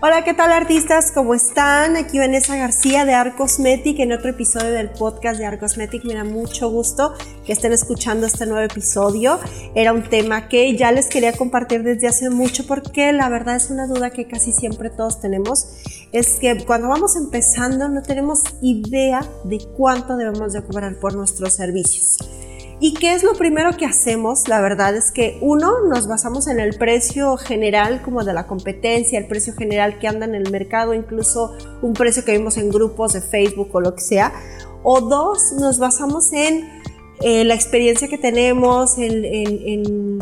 Hola, ¿qué tal artistas? ¿Cómo están? Aquí Vanessa García de Art Cosmetic en otro episodio del podcast de Art Cosmetic. Me da mucho gusto que estén escuchando este nuevo episodio. Era un tema que ya les quería compartir desde hace mucho porque la verdad es una duda que casi siempre todos tenemos. Es que cuando vamos empezando no tenemos idea de cuánto debemos de cobrar por nuestros servicios. ¿Y qué es lo primero que hacemos? La verdad es que uno, nos basamos en el precio general como de la competencia, el precio general que anda en el mercado, incluso un precio que vimos en grupos de Facebook o lo que sea. O dos, nos basamos en eh, la experiencia que tenemos, en, en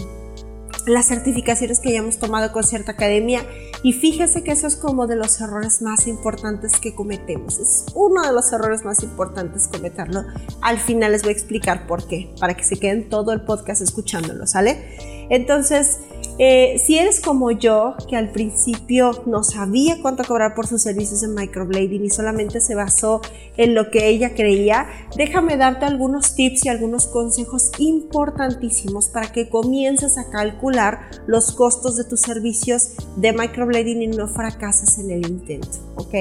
las certificaciones que ya hemos tomado con cierta academia y fíjese que eso es como de los errores más importantes que cometemos. Es uno de los errores más importantes cometerlo. Al final les voy a explicar por qué, para que se queden todo el podcast escuchándolo, ¿sale? Entonces, eh, si eres como yo, que al principio no sabía cuánto cobrar por sus servicios en microblading y solamente se basó en lo que ella creía, déjame darte algunos tips y algunos consejos importantísimos para que comiences a calcular los costos de tus servicios de microblading y no fracases en el intento, ¿ok?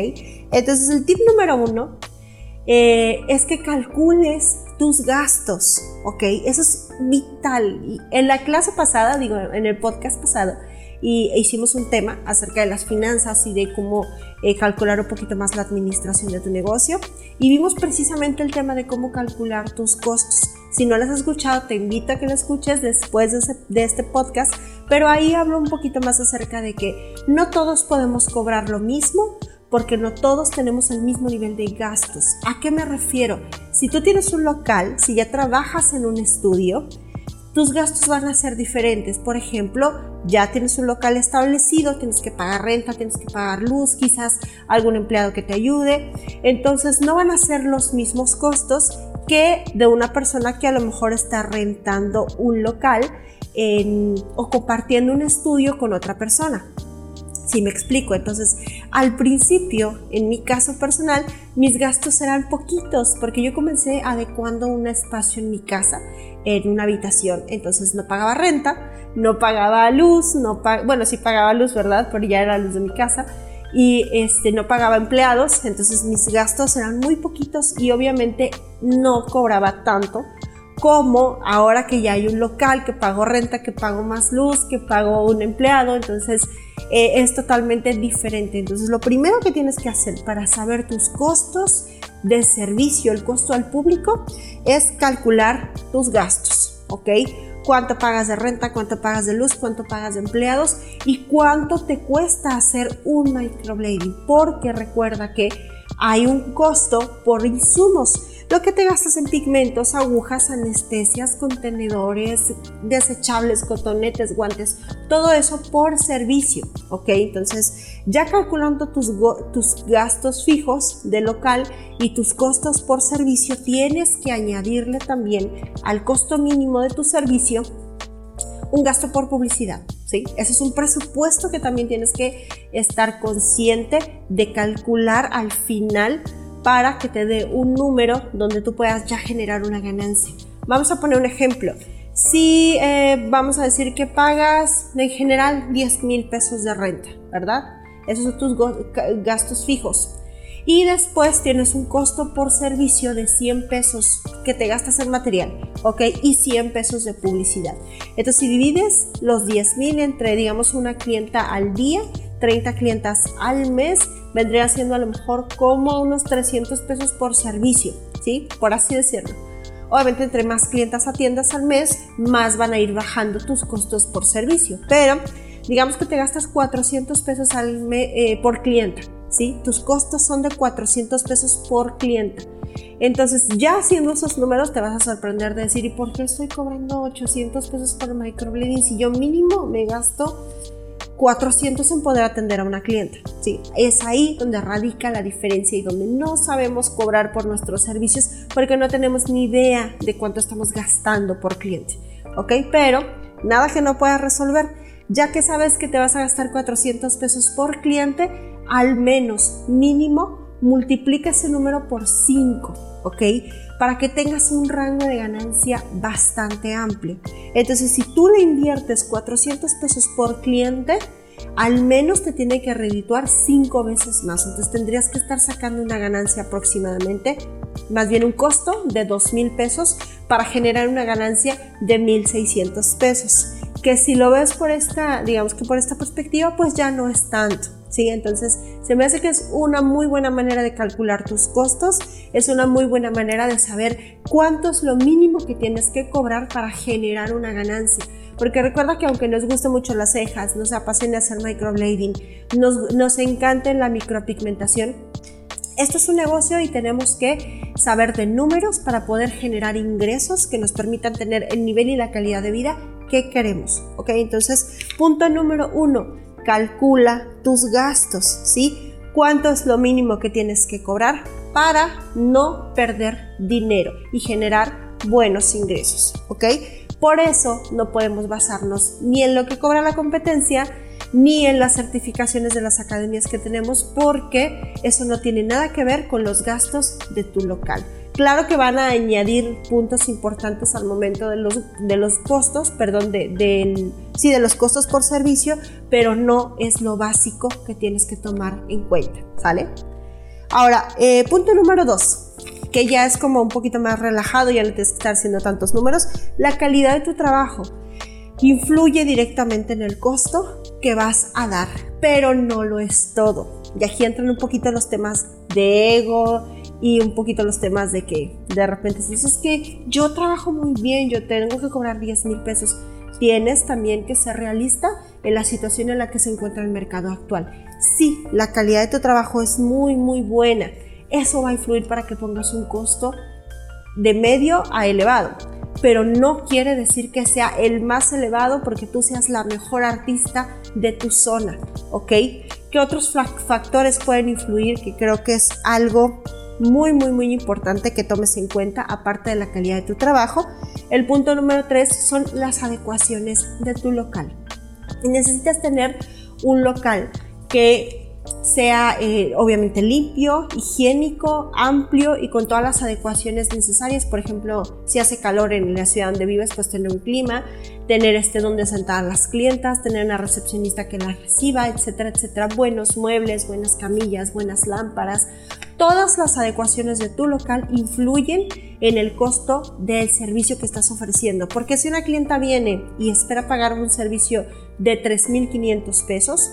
Entonces el tip número uno eh, es que calcules tus gastos, ¿ok? Eso es vital. En la clase pasada, digo, en el podcast pasado, y hicimos un tema acerca de las finanzas y de cómo eh, calcular un poquito más la administración de tu negocio. Y vimos precisamente el tema de cómo calcular tus costos. Si no lo has escuchado, te invito a que lo escuches después de, de este podcast, pero ahí hablo un poquito más acerca de que no todos podemos cobrar lo mismo porque no todos tenemos el mismo nivel de gastos. ¿A qué me refiero? Si tú tienes un local, si ya trabajas en un estudio, tus gastos van a ser diferentes. Por ejemplo, ya tienes un local establecido, tienes que pagar renta, tienes que pagar luz, quizás algún empleado que te ayude. Entonces no van a ser los mismos costos que de una persona que a lo mejor está rentando un local o compartiendo un estudio con otra persona. Si me explico, entonces al principio, en mi caso personal, mis gastos eran poquitos porque yo comencé adecuando un espacio en mi casa, en una habitación, entonces no pagaba renta, no pagaba luz, no bueno, sí pagaba luz, ¿verdad? Pero ya era luz de mi casa. Y este, no pagaba empleados, entonces mis gastos eran muy poquitos y obviamente no cobraba tanto como ahora que ya hay un local, que pago renta, que pago más luz, que pago un empleado, entonces eh, es totalmente diferente. Entonces, lo primero que tienes que hacer para saber tus costos de servicio, el costo al público, es calcular tus gastos, ¿ok? Cuánto pagas de renta, cuánto pagas de luz, cuánto pagas de empleados y cuánto te cuesta hacer un microblading, porque recuerda que hay un costo por insumos lo que te gastas en pigmentos, agujas, anestesias, contenedores, desechables, cotonetes, guantes, todo eso por servicio, ¿ok? Entonces, ya calculando tus, tus gastos fijos de local y tus costos por servicio, tienes que añadirle también al costo mínimo de tu servicio un gasto por publicidad. ¿Sí? Ese es un presupuesto que también tienes que estar consciente de calcular al final para que te dé un número donde tú puedas ya generar una ganancia. Vamos a poner un ejemplo. Si eh, vamos a decir que pagas en general 10 mil pesos de renta, ¿verdad? Esos son tus gastos fijos. Y después tienes un costo por servicio de 100 pesos que te gastas en material, ¿ok? Y 100 pesos de publicidad. Entonces, si divides los 10 mil entre, digamos, una clienta al día, 30 clientas al mes, vendría siendo a lo mejor como unos 300 pesos por servicio, ¿sí? Por así decirlo. Obviamente entre más clientas atiendas al mes, más van a ir bajando tus costos por servicio. Pero digamos que te gastas 400 pesos al mes, eh, por clienta, ¿sí? Tus costos son de 400 pesos por clienta. Entonces, ya haciendo esos números, te vas a sorprender de decir, ¿y por qué estoy cobrando 800 pesos por microblading si yo mínimo me gasto 400 en poder atender a una clienta. Sí, es ahí donde radica la diferencia y donde no sabemos cobrar por nuestros servicios porque no tenemos ni idea de cuánto estamos gastando por cliente. ¿Ok? Pero nada que no puedas resolver. Ya que sabes que te vas a gastar 400 pesos por cliente, al menos mínimo multiplica ese número por 5, ¿ok? Para que tengas un rango de ganancia bastante amplio. Entonces, si tú le inviertes 400 pesos por cliente, al menos te tiene que redituar 5 veces más. Entonces, tendrías que estar sacando una ganancia aproximadamente, más bien un costo de 2 mil pesos para generar una ganancia de 1.600 pesos. Que si lo ves por esta, digamos que por esta perspectiva, pues ya no es tanto. ¿Sí? Entonces, se me hace que es una muy buena manera de calcular tus costos, es una muy buena manera de saber cuánto es lo mínimo que tienes que cobrar para generar una ganancia. Porque recuerda que aunque nos gusten mucho las cejas, nos apasiona hacer microblading, nos, nos encanta la micropigmentación, esto es un negocio y tenemos que saber de números para poder generar ingresos que nos permitan tener el nivel y la calidad de vida que queremos. ¿Ok? Entonces, punto número uno, calcula tus gastos, ¿sí? ¿Cuánto es lo mínimo que tienes que cobrar para no perder dinero y generar buenos ingresos, ¿ok? Por eso no podemos basarnos ni en lo que cobra la competencia, ni en las certificaciones de las academias que tenemos, porque eso no tiene nada que ver con los gastos de tu local. Claro que van a añadir puntos importantes al momento de los, de los costos, perdón, de, sí, de los costos por servicio, pero no es lo básico que tienes que tomar en cuenta, ¿sale? Ahora, eh, punto número dos, que ya es como un poquito más relajado, ya no que estar haciendo tantos números, la calidad de tu trabajo influye directamente en el costo que vas a dar, pero no lo es todo. Y aquí entran un poquito los temas de ego, y un poquito los temas de que de repente si dices que yo trabajo muy bien, yo tengo que cobrar 10 mil pesos. Tienes también que ser realista en la situación en la que se encuentra el mercado actual. Sí, la calidad de tu trabajo es muy, muy buena. Eso va a influir para que pongas un costo de medio a elevado. Pero no quiere decir que sea el más elevado porque tú seas la mejor artista de tu zona, ¿ok? ¿Qué otros factores pueden influir? Que creo que es algo muy, muy, muy importante que tomes en cuenta, aparte de la calidad de tu trabajo. El punto número tres son las adecuaciones de tu local. Necesitas tener un local que sea eh, obviamente limpio, higiénico, amplio y con todas las adecuaciones necesarias. Por ejemplo, si hace calor en la ciudad donde vives, pues tener un clima, tener este donde sentar a las clientas, tener una recepcionista que las reciba, etcétera, etcétera. Buenos muebles, buenas camillas, buenas lámparas. Todas las adecuaciones de tu local influyen en el costo del servicio que estás ofreciendo. Porque si una clienta viene y espera pagar un servicio de 3.500 pesos,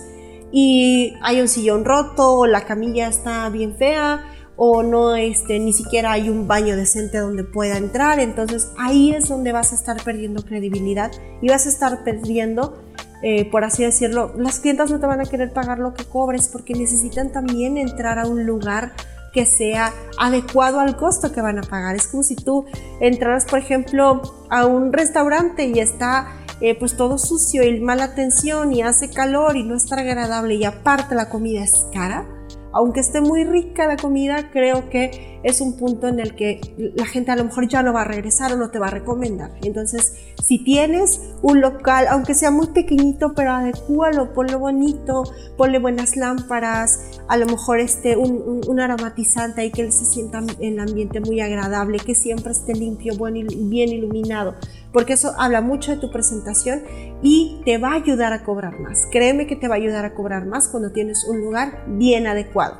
y hay un sillón roto o la camilla está bien fea o no este, ni siquiera hay un baño decente donde pueda entrar, entonces ahí es donde vas a estar perdiendo credibilidad y vas a estar perdiendo, eh, por así decirlo, las clientas no te van a querer pagar lo que cobres porque necesitan también entrar a un lugar que sea adecuado al costo que van a pagar. Es como si tú entraras, por ejemplo, a un restaurante y está eh, pues todo sucio y mala atención y hace calor y no está agradable y aparte la comida es cara, aunque esté muy rica la comida, creo que es un punto en el que la gente a lo mejor ya no va a regresar o no te va a recomendar. Entonces, si tienes un local, aunque sea muy pequeñito, pero adecúalo, ponlo bonito, ponle buenas lámparas, a lo mejor este, un, aromatizante ahí que se sienta el ambiente muy agradable, que siempre esté limpio, bueno bien iluminado porque eso habla mucho de tu presentación y te va a ayudar a cobrar más. Créeme que te va a ayudar a cobrar más cuando tienes un lugar bien adecuado.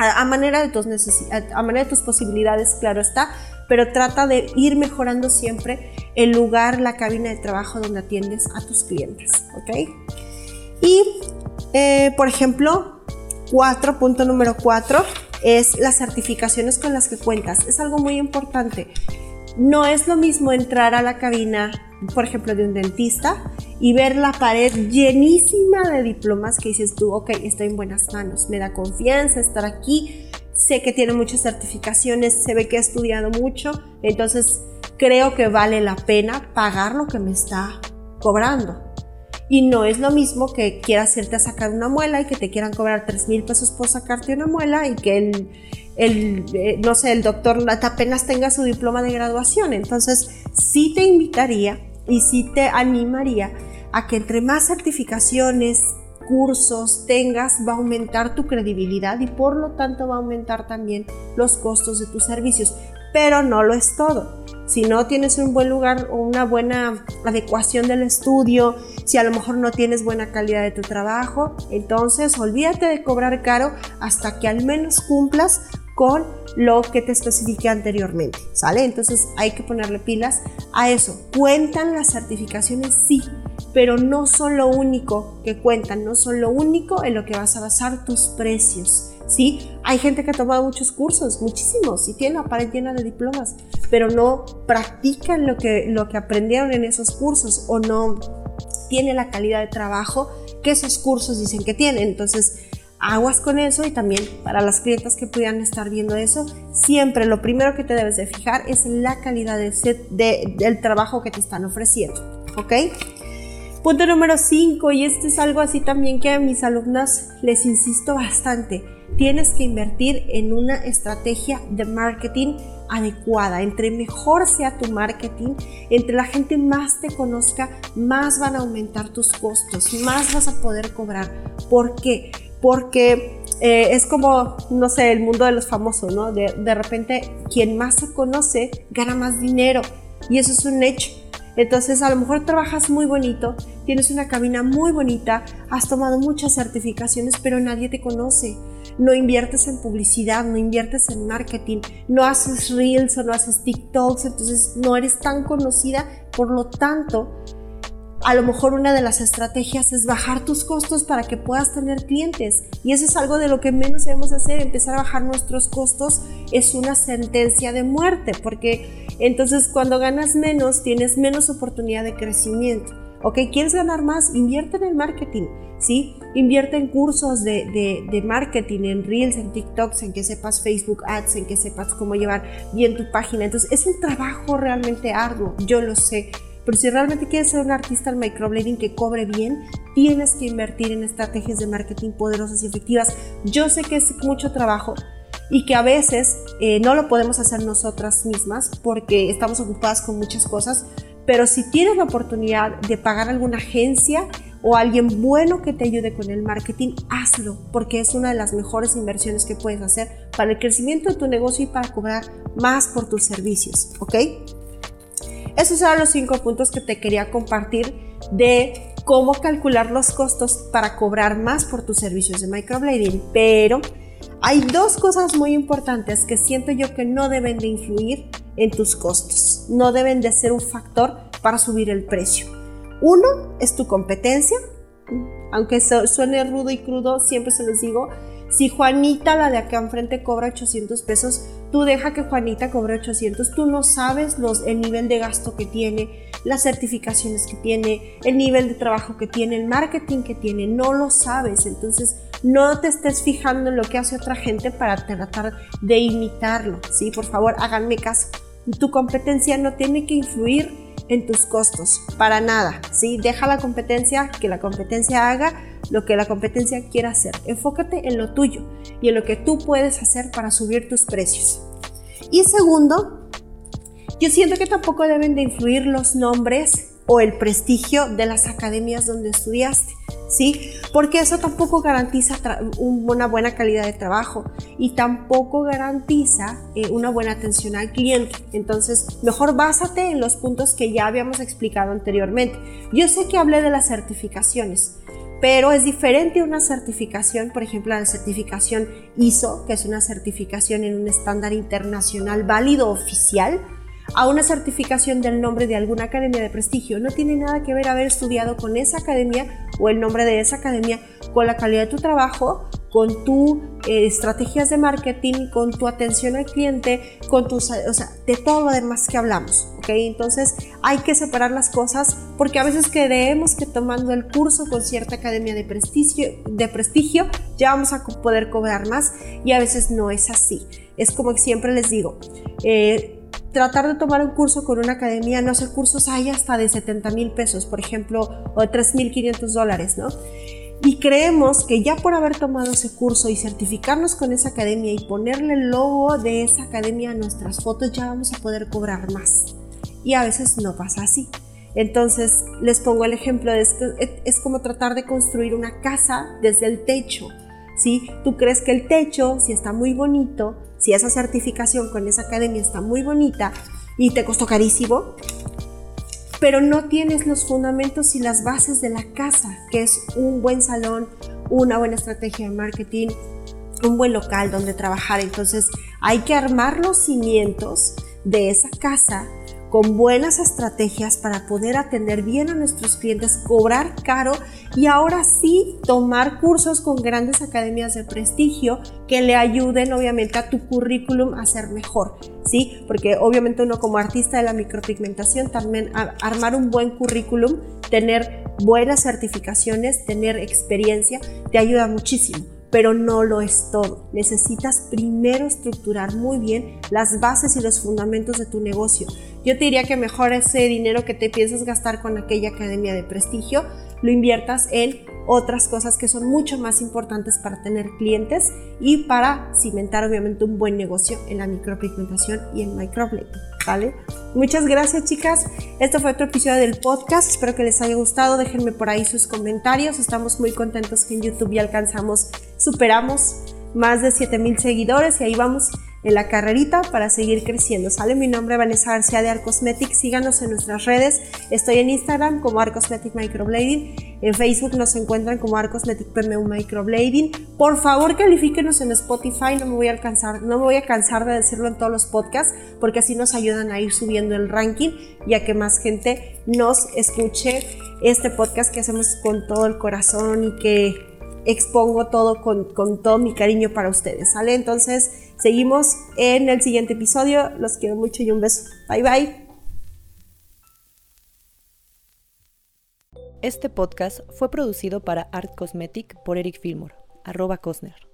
A, manera, de tus manera de tus posibilidades, claro está, pero trata de ir mejorando siempre el lugar, la cabina de trabajo donde atiendes a tus clientes, ¿ok? Y, eh, por ejemplo, cuatro, punto número cuatro, es las certificaciones con las que cuentas. Es algo muy importante. No es lo mismo entrar a la cabina, por ejemplo, de un dentista y ver la pared llenísima de diplomas que dices tú, ok, estoy en buenas manos, me da confianza estar aquí, sé que tiene muchas certificaciones, se ve que he estudiado mucho, entonces creo que vale la pena pagar lo que me está cobrando. Y no es lo mismo que quieras irte a sacar una muela y que te quieran cobrar 3 mil pesos por sacarte una muela y que el, eh, no sé, el doctor apenas tenga su diploma de graduación. Entonces, sí te invitaría y sí te animaría a que entre más certificaciones, cursos tengas, va a aumentar tu credibilidad y por lo tanto va a aumentar también los costos de tus servicios. Pero no lo es todo. Si no tienes un buen lugar o una buena adecuación del estudio, si a lo mejor no tienes buena calidad de tu trabajo, entonces olvídate de cobrar caro hasta que al menos cumplas con lo que te especifique anteriormente, ¿sale? Entonces hay que ponerle pilas a eso. ¿Cuentan las certificaciones? Sí, pero no son lo único que cuentan, no son lo único en lo que vas a basar tus precios. ¿Sí? Hay gente que ha tomado muchos cursos, muchísimos, y tiene la pared llena de diplomas, pero no practican lo que, lo que aprendieron en esos cursos o no tiene la calidad de trabajo que esos cursos dicen que tienen. Entonces, aguas con eso y también para las clientas que pudieran estar viendo eso, siempre lo primero que te debes de fijar es la calidad de, de, del trabajo que te están ofreciendo, ¿ok? Punto número 5, y este es algo así también que a mis alumnas les insisto bastante, tienes que invertir en una estrategia de marketing adecuada. Entre mejor sea tu marketing, entre la gente más te conozca, más van a aumentar tus costos, más vas a poder cobrar. ¿Por qué? Porque eh, es como, no sé, el mundo de los famosos, ¿no? De, de repente, quien más se conoce gana más dinero. Y eso es un hecho. Entonces a lo mejor trabajas muy bonito, tienes una cabina muy bonita, has tomado muchas certificaciones, pero nadie te conoce. No inviertes en publicidad, no inviertes en marketing, no haces reels o no haces TikToks, entonces no eres tan conocida, por lo tanto a lo mejor una de las estrategias es bajar tus costos para que puedas tener clientes. Y eso es algo de lo que menos debemos hacer. Empezar a bajar nuestros costos es una sentencia de muerte, porque entonces cuando ganas menos tienes menos oportunidad de crecimiento. ¿Ok? ¿Quieres ganar más? Invierte en el marketing, ¿sí? Invierte en cursos de, de, marketing, en Reels, en TikToks, en que sepas Facebook Ads, en que sepas cómo llevar bien tu página. Entonces, es un trabajo realmente arduo, yo lo sé pero si realmente quieres ser un artista al microblading que cobre bien, tienes que invertir en estrategias de marketing poderosas y efectivas. Yo sé que es mucho trabajo y que a veces eh, no lo podemos hacer nosotras mismas porque estamos ocupadas con muchas cosas, pero si tienes la oportunidad de pagar alguna agencia o alguien bueno que te ayude con el marketing, hazlo, porque es una de las mejores inversiones que puedes hacer para el crecimiento de tu negocio y para cobrar más por tus servicios, ¿ok? Esos eran los cinco puntos que te quería compartir de cómo calcular los costos para cobrar más por tus servicios de microblading. Pero hay dos cosas muy importantes que siento yo que no deben de influir en tus costos. No deben de ser un factor para subir el precio. Uno es tu competencia. Aunque suene rudo y crudo, siempre se los digo, si Juanita, la de acá enfrente, cobra 800 pesos, tú deja que Juanita cobre 800. Tú no sabes los, el nivel de gasto que tiene, las certificaciones que tiene, el nivel de trabajo que tiene, el marketing que tiene. No lo sabes. Entonces, no te estés fijando en lo que hace otra gente para tratar de imitarlo. ¿sí? Por favor, háganme caso. Tu competencia no tiene que influir en tus costos, para nada, ¿sí? Deja la competencia, que la competencia haga lo que la competencia quiera hacer. Enfócate en lo tuyo y en lo que tú puedes hacer para subir tus precios. Y segundo, yo siento que tampoco deben de influir los nombres o el prestigio de las academias donde estudiaste, ¿sí? Porque eso tampoco garantiza una buena calidad de trabajo y tampoco garantiza eh, una buena atención al cliente. Entonces, mejor básate en los puntos que ya habíamos explicado anteriormente. Yo sé que hablé de las certificaciones, pero es diferente una certificación, por ejemplo, la certificación ISO, que es una certificación en un estándar internacional válido oficial, a una certificación del nombre de alguna academia de prestigio. No tiene nada que ver haber estudiado con esa academia o el nombre de esa academia, con la calidad de tu trabajo, con tus eh, estrategias de marketing, con tu atención al cliente, con tus, o sea, de todo lo demás que hablamos, ¿ok? Entonces hay que separar las cosas porque a veces creemos que tomando el curso con cierta academia de prestigio, de prestigio ya vamos a poder cobrar más y a veces no es así. Es como siempre les digo, eh, tratar de tomar un curso con una academia, no sé, cursos hay hasta de 70 mil pesos, por ejemplo, o de 3.500 dólares, ¿no? Y creemos que ya por haber tomado ese curso y certificarnos con esa academia y ponerle el logo de esa academia a nuestras fotos, ya vamos a poder cobrar más. Y a veces no pasa así. Entonces, les pongo el ejemplo de es como tratar de construir una casa desde el techo. ¿Sí? Tú crees que el techo, si está muy bonito, si esa certificación con esa academia está muy bonita y te costó carísimo, pero no tienes los fundamentos y las bases de la casa, que es un buen salón, una buena estrategia de marketing, un buen local donde trabajar. Entonces hay que armar los cimientos de esa casa con buenas estrategias para poder atender bien a nuestros clientes, cobrar caro y ahora sí tomar cursos con grandes academias de prestigio que le ayuden obviamente a tu currículum a ser mejor, ¿sí? Porque obviamente uno como artista de la micropigmentación también armar un buen currículum, tener buenas certificaciones, tener experiencia, te ayuda muchísimo pero no lo es todo. Necesitas primero estructurar muy bien las bases y los fundamentos de tu negocio. Yo te diría que mejor ese dinero que te piensas gastar con aquella academia de prestigio, lo inviertas en otras cosas que son mucho más importantes para tener clientes y para cimentar obviamente un buen negocio en la micropigmentación y en microblading, Muchas gracias chicas, este fue otro episodio del podcast, espero que les haya gustado, déjenme por ahí sus comentarios, estamos muy contentos que en YouTube ya alcanzamos, superamos más de 7000 seguidores y ahí vamos en la carrerita para seguir creciendo. Sale mi nombre Vanessa García de Arcosmetic. Síganos en nuestras redes. Estoy en Instagram como Arcosmetic Microblading. En Facebook nos encuentran como Arcosmetic PMU Microblading. Por favor, califíquenos en Spotify. No me voy a alcanzar, no me voy a cansar de decirlo en todos los podcasts porque así nos ayudan a ir subiendo el ranking y a que más gente nos escuche este podcast que hacemos con todo el corazón y que expongo todo con, con todo mi cariño para ustedes. ¿Sale? Entonces, Seguimos en el siguiente episodio. Los quiero mucho y un beso. Bye bye. Este podcast fue producido para Art Cosmetic por Eric Fillmore, arroba Cosner.